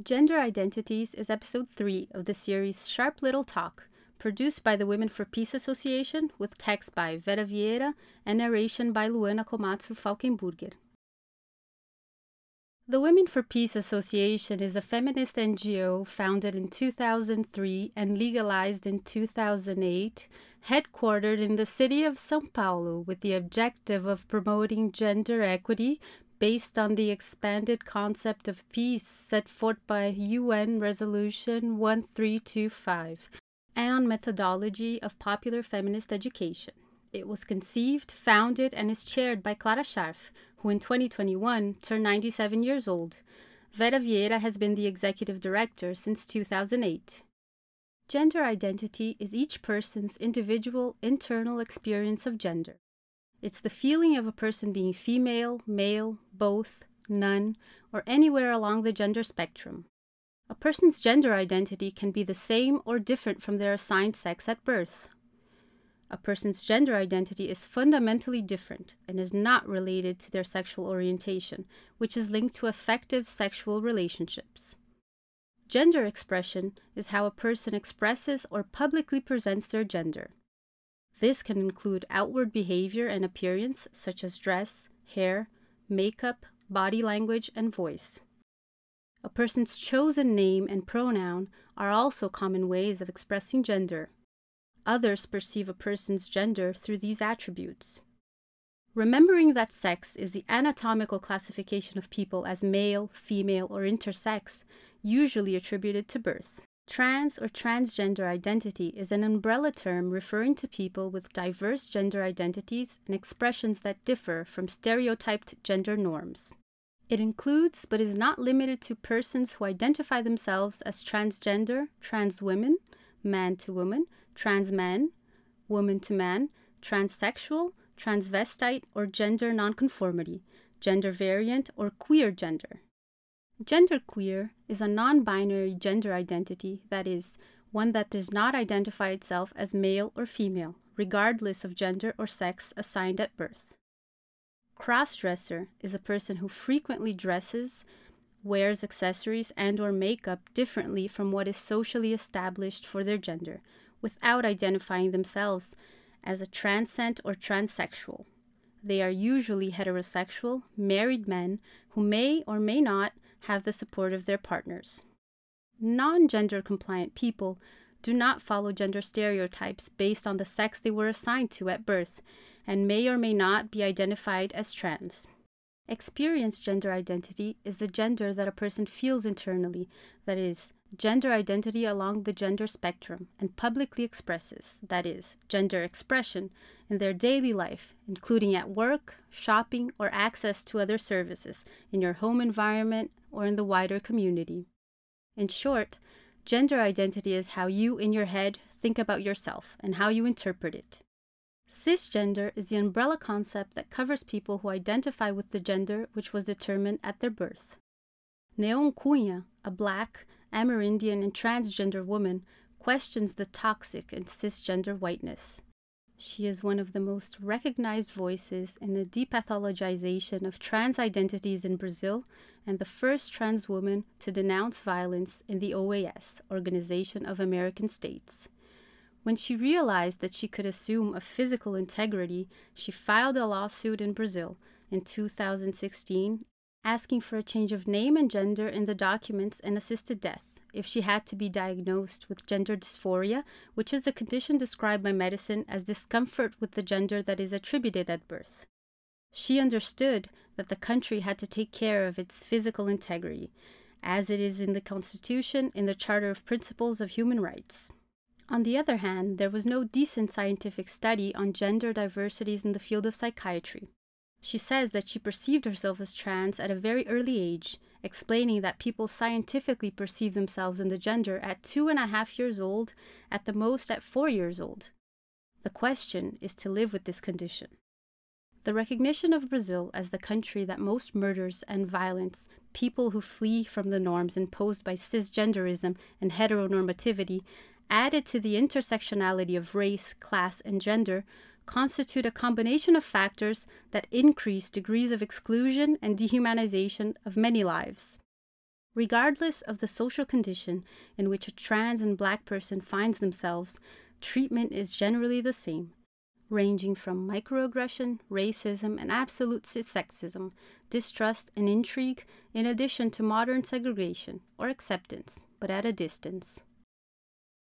Gender Identities is episode 3 of the series Sharp Little Talk, produced by the Women for Peace Association with text by Vera Vieira and narration by Luana Komatsu Falkenburger. The Women for Peace Association is a feminist NGO founded in 2003 and legalized in 2008, headquartered in the city of Sao Paulo with the objective of promoting gender equity based on the expanded concept of peace set forth by UN Resolution 1325 and on methodology of popular feminist education. It was conceived, founded, and is chaired by Clara Charf, who in 2021 turned 97 years old. Vera Vieira has been the executive director since 2008. Gender identity is each person's individual internal experience of gender. It's the feeling of a person being female, male, both, none, or anywhere along the gender spectrum. A person's gender identity can be the same or different from their assigned sex at birth. A person's gender identity is fundamentally different and is not related to their sexual orientation, which is linked to affective sexual relationships. Gender expression is how a person expresses or publicly presents their gender. This can include outward behavior and appearance, such as dress, hair, makeup, body language, and voice. A person's chosen name and pronoun are also common ways of expressing gender. Others perceive a person's gender through these attributes. Remembering that sex is the anatomical classification of people as male, female, or intersex, usually attributed to birth. Trans or transgender identity is an umbrella term referring to people with diverse gender identities and expressions that differ from stereotyped gender norms. It includes, but is not limited to, persons who identify themselves as transgender, trans women, man to woman, trans man, woman to man, transsexual, transvestite, or gender nonconformity, gender variant, or queer gender. Genderqueer is a non binary gender identity, that is, one that does not identify itself as male or female, regardless of gender or sex assigned at birth. Crossdresser is a person who frequently dresses, wears accessories and or makeup differently from what is socially established for their gender, without identifying themselves as a transcend or transsexual. They are usually heterosexual, married men who may or may not have the support of their partners. Non gender compliant people do not follow gender stereotypes based on the sex they were assigned to at birth and may or may not be identified as trans. Experienced gender identity is the gender that a person feels internally, that is, gender identity along the gender spectrum, and publicly expresses, that is, gender expression, in their daily life, including at work, shopping, or access to other services, in your home environment, or in the wider community. In short, gender identity is how you, in your head, think about yourself and how you interpret it. Cisgender is the umbrella concept that covers people who identify with the gender which was determined at their birth. Neon Cunha, a black, Amerindian, and transgender woman, questions the toxic and cisgender whiteness. She is one of the most recognized voices in the depathologization of trans identities in Brazil and the first trans woman to denounce violence in the OAS, Organization of American States. When she realized that she could assume a physical integrity, she filed a lawsuit in Brazil in 2016 asking for a change of name and gender in the documents and assisted death if she had to be diagnosed with gender dysphoria, which is the condition described by medicine as discomfort with the gender that is attributed at birth. She understood that the country had to take care of its physical integrity, as it is in the Constitution in the Charter of Principles of Human Rights. On the other hand, there was no decent scientific study on gender diversities in the field of psychiatry. She says that she perceived herself as trans at a very early age explaining that people scientifically perceive themselves in the gender at two and a half years old, at the most at four years old. The question is to live with this condition. The recognition of Brazil as the country that most murders and violence people who flee from the norms imposed by cisgenderism and heteronormativity, added to the intersectionality of race, class, and gender, constitute a combination of factors that increase degrees of exclusion and dehumanization of many lives. Regardless of the social condition in which a trans and black person finds themselves, treatment is generally the same, ranging from microaggression, racism, and absolute sexism, distrust, and intrigue, in addition to modern segregation or acceptance, but at a distance.